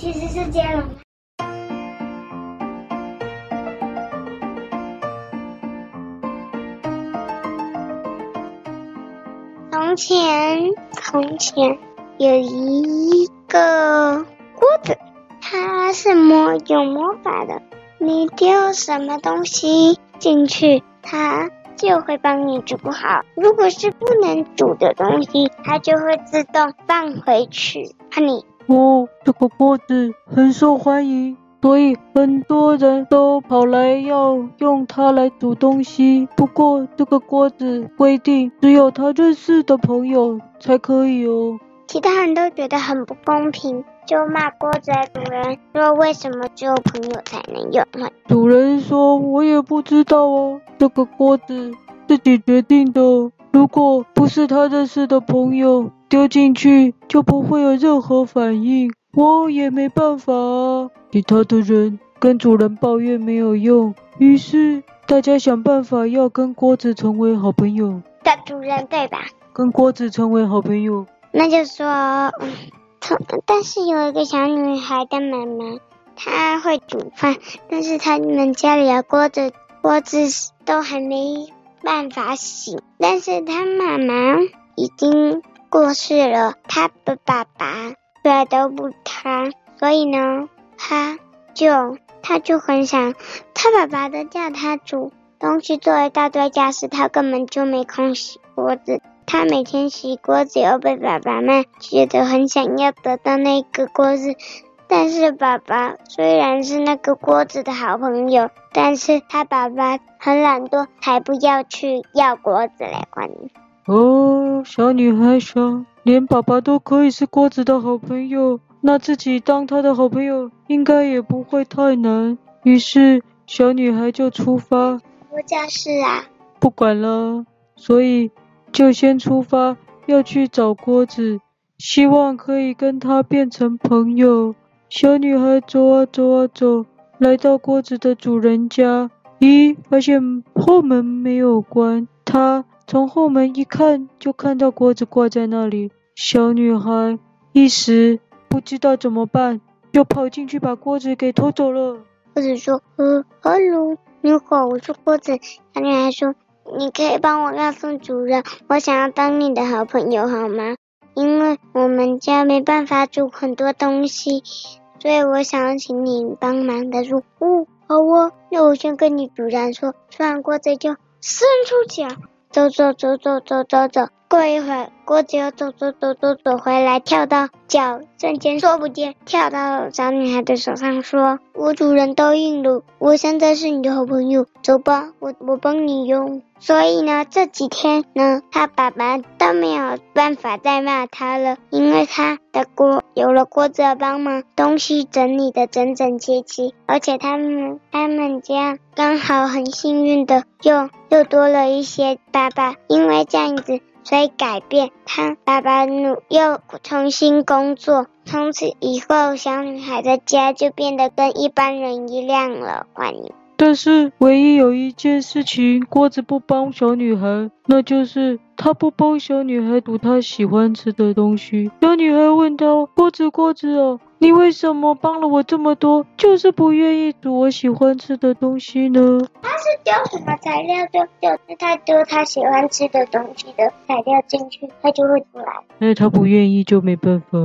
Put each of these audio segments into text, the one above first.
其实是接龙。从前，从前有一个锅子，它是魔有魔法的。你丢什么东西进去，它就会帮你煮好。如果是不能煮的东西，它就会自动放回去。哈尼，哦，这个锅子很受欢迎，所以很多人都跑来要用它来煮东西。不过这个锅子规定，只有他认识的朋友才可以哦。其他人都觉得很不公平。就骂锅子的主人说：“为什么只有朋友才能用？”主人说：“我也不知道哦，这个锅子自己决定的。如果不是他认识的朋友丢进去，就不会有任何反应。我也没办法啊。”其他的人跟主人抱怨没有用，于是大家想办法要跟锅子成为好朋友。的主人对吧？跟锅子成为好朋友，那就说。但是有一个小女孩的妈妈，她会煮饭，但是他们家里的锅子锅子都还没办法洗，但是她妈妈已经过世了，他的爸爸出来都不他，所以呢，他就他就很想，他爸爸都叫他煮东西，做一大堆家事，他根本就没空洗锅子。他每天洗锅子，又被爸爸骂，觉得很想要得到那个锅子。但是爸爸虽然是那个锅子的好朋友，但是他爸爸很懒惰，才不要去要锅子来管。哦，小女孩想，连爸爸都可以是锅子的好朋友，那自己当他的好朋友应该也不会太难。于是小女孩就出发。我家是啊。不管了，所以。就先出发，要去找锅子，希望可以跟他变成朋友。小女孩走啊走啊走，来到锅子的主人家，咦，发现后门没有关。她从后门一看，就看到锅子挂在那里。小女孩一时不知道怎么办，就跑进去把锅子给偷走了。锅子说：“呃，Hello，你好，我是锅子。”小女孩说。你可以帮我告诉主人，我想要当你的好朋友，好吗？因为我们家没办法煮很多东西，所以我想请你帮忙的。说，哦，好啊，那我先跟你主人说，说完锅子就伸出脚，走走走走走走走。过一会儿，锅子又走走走走走回来，跳到脚瞬间说不见，跳到小女孩的手上，说：“我主人答应了，我现在是你的好朋友，走吧，我我帮你用。”所以呢，这几天呢，他爸爸都没有办法再骂他了，因为他的锅有了锅子的帮忙，东西整理的整整齐齐，而且他们他们家刚好很幸运的又又多了一些爸爸，因为这样子。所以改变，他爸爸努又重新工作，从此以后，小女孩的家就变得跟一般人一样了。欢迎。但是唯一有一件事情，锅子不帮小女孩，那就是他不帮小女孩煮她喜欢吃的东西。小女孩问他：“锅子，锅子哦，你为什么帮了我这么多，就是不愿意煮我喜欢吃的东西呢？”他是丢什么材料，就就是他丢他喜欢吃的东西的材料进去，他就会出来。那他不愿意就没办法。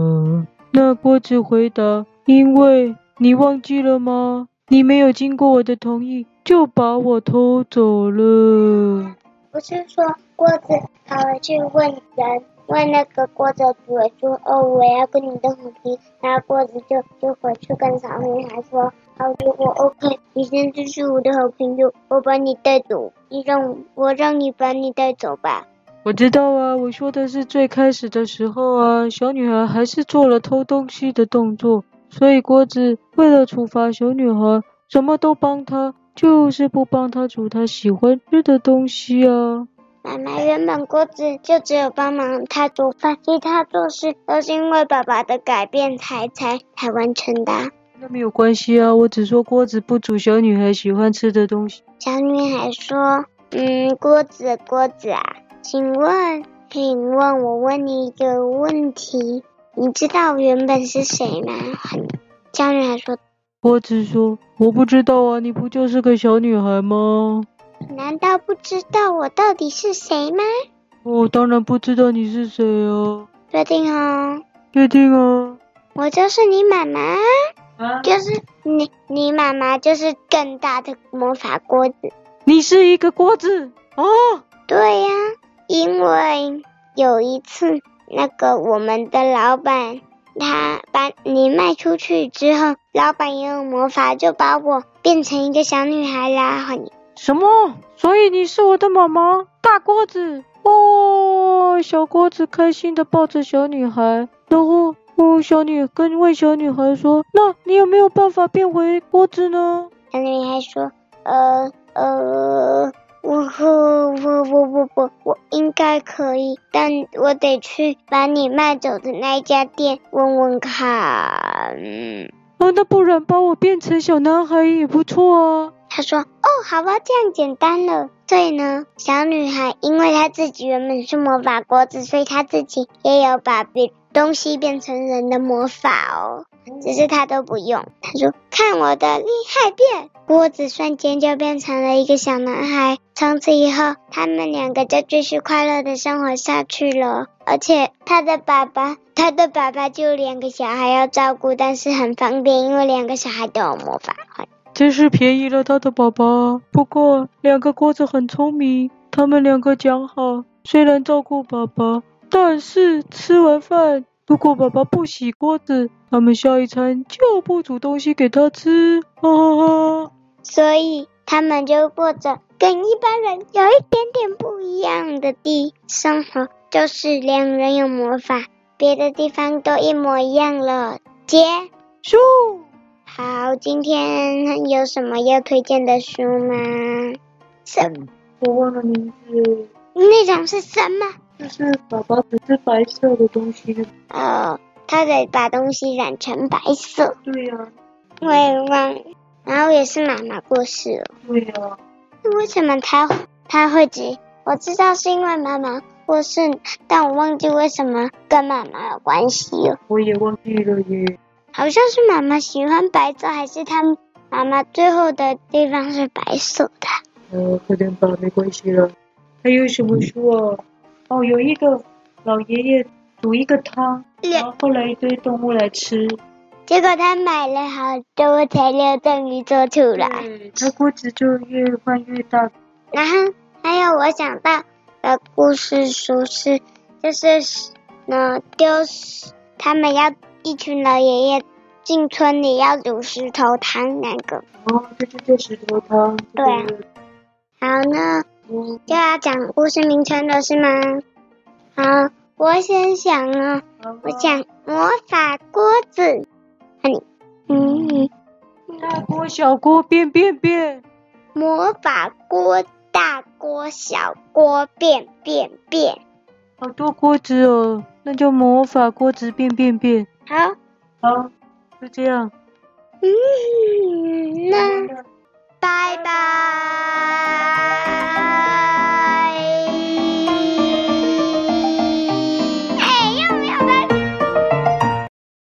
那锅子回答：“因为你忘记了吗？”你没有经过我的同意就把我偷走了。不是说锅子跑回去问人，问那个锅子的主人说：“哦，我要跟你的好朋友。”然后锅子就就回去跟小女孩说：“好，如果 OK，你现在是我的好朋友，我把你带走。你让我让你把你带走吧。”我知道啊，我说的是最开始的时候啊，小女孩还是做了偷东西的动作。所以锅子为了处罚小女孩，什么都帮她，就是不帮她煮她喜欢吃的东西啊。妈妈，原本锅子就只有帮忙她煮饭，其他做事都是因为爸爸的改变才才才完成的。那没有关系啊，我只说锅子不煮小女孩喜欢吃的东西。小女孩说：“嗯，锅子，锅子啊，请问，请问我问你一个问题。”你知道原本是谁吗？很小女孩说。锅子说：“我不知道啊，你不就是个小女孩吗？难道不知道我到底是谁吗？我当然不知道你是谁哦。确定哦？确定哦。我就是你妈妈，啊、就是你，你妈妈就是更大的魔法锅子。你是一个锅子哦？对呀，因为有一次，那个我们的老板。”他把你卖出去之后，老板也有魔法，就把我变成一个小女孩啦。什么？所以你是我的妈妈？大锅子哦，小锅子开心的抱着小女孩，然后哦，小女跟问小女孩说：“那你有没有办法变回锅子呢？”小女孩说：“呃呃。”我我我我我我我应该可以，但我得去把你卖走的那家店问问看。嗯，哦，那不然把我变成小男孩也不错啊。他说：“哦，好吧，这样简单了。”所以呢，小女孩因为她自己原本是魔法锅子，所以她自己也有把别东西变成人的魔法哦。只是她都不用。她说：“看我的厉害变！”锅子瞬间就变成了一个小男孩。从此以后，他们两个就继续快乐的生活下去了。而且他的爸爸，他的爸爸就两个小孩要照顾，但是很方便，因为两个小孩都有魔法。真是便宜了他的爸爸。不过两个锅子很聪明，他们两个讲好，虽然照顾爸爸，但是吃完饭，如果爸爸不洗锅子，他们下一餐就不煮东西给他吃。哈哈哈。所以他们就过着。跟一般人有一点点不一样的地生活，就是两人有魔法，别的地方都一模一样了。结束。好，今天有什么要推荐的书吗？什么？我忘了名字。那种是什么？就是宝宝只是白色的东西。哦，他得把东西染成白色。对呀、啊。我也忘。然后也是妈妈过世了。对呀、啊。为什么他他会急？我知道是因为妈妈过世，但我忘记为什么跟妈妈有关系了。我也忘记了耶。好像是妈妈喜欢白色，还是他妈妈最后的地方是白色的？呃，快点吧，没关系了。还有什么书啊？哦，有一个老爷爷煮一个汤，然后后来一堆动物来吃。结果他买了好多材料，终于做出来。他锅子就越换越大。然后还有我想到的故事书是，就是呢，丢他们要一群老爷爷进村里要煮石头汤那个。哦，这就叫石头汤。对啊。好呢，嗯，就要讲故事名称了是吗？好，我先想啊，我想魔法锅子。嗯，大锅小锅变变变，魔法锅大锅小锅变变变，好多锅子哦，那就魔法锅子变变变。好。好就这样嗯那拜拜。